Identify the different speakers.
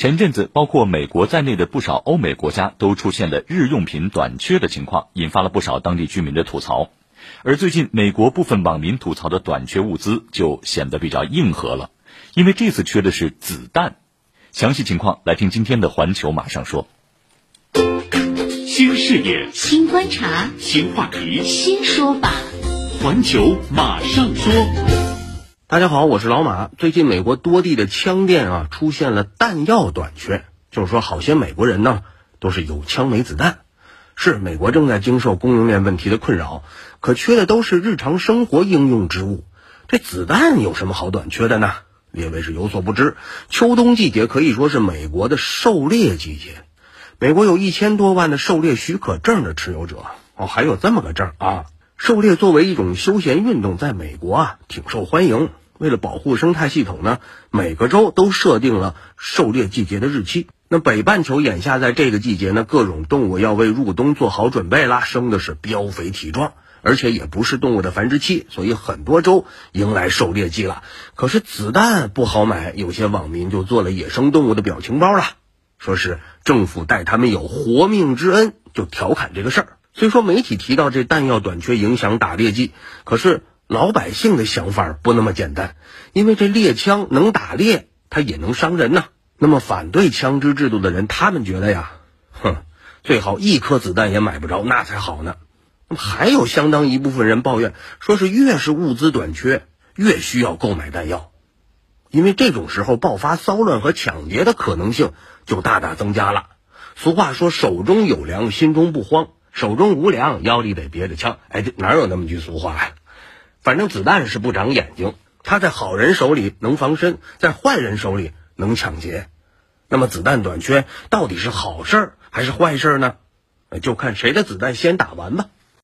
Speaker 1: 前阵子，包括美国在内的不少欧美国家都出现了日用品短缺的情况，引发了不少当地居民的吐槽。而最近，美国部分网民吐槽的短缺物资就显得比较硬核了，因为这次缺的是子弹。详细情况来听今天的《环球马上说》。
Speaker 2: 新视野、
Speaker 3: 新观察、
Speaker 2: 新话题、
Speaker 3: 新说法，《
Speaker 2: 环球马上说》。
Speaker 4: 大家好，我是老马。最近美国多地的枪店啊出现了弹药短缺，就是说好些美国人呢都是有枪没子弹。是美国正在经受供应链问题的困扰，可缺的都是日常生活应用之物。这子弹有什么好短缺的呢？列位是有所不知，秋冬季节可以说是美国的狩猎季节。美国有一千多万的狩猎许可证的持有者哦，还有这么个证啊！狩猎作为一种休闲运动，在美国啊挺受欢迎。为了保护生态系统呢，每个州都设定了狩猎季节的日期。那北半球眼下在这个季节呢，各种动物要为入冬做好准备啦，生的是膘肥体壮，而且也不是动物的繁殖期，所以很多州迎来狩猎季了。可是子弹不好买，有些网民就做了野生动物的表情包了，说是政府待他们有活命之恩，就调侃这个事儿。虽说媒体提到这弹药短缺影响打猎季，可是。老百姓的想法不那么简单，因为这猎枪能打猎，它也能伤人呐。那么反对枪支制度的人，他们觉得呀，哼，最好一颗子弹也买不着，那才好呢。那么还有相当一部分人抱怨，说是越是物资短缺，越需要购买弹药，因为这种时候爆发骚乱和抢劫的可能性就大大增加了。俗话说，手中有粮，心中不慌；手中无粮，腰里得别着枪。哎，这哪有那么句俗话呀？反正子弹是不长眼睛，它在好人手里能防身，在坏人手里能抢劫。那么子弹短缺到底是好事儿还是坏事儿呢？就看谁的子弹先打完吧。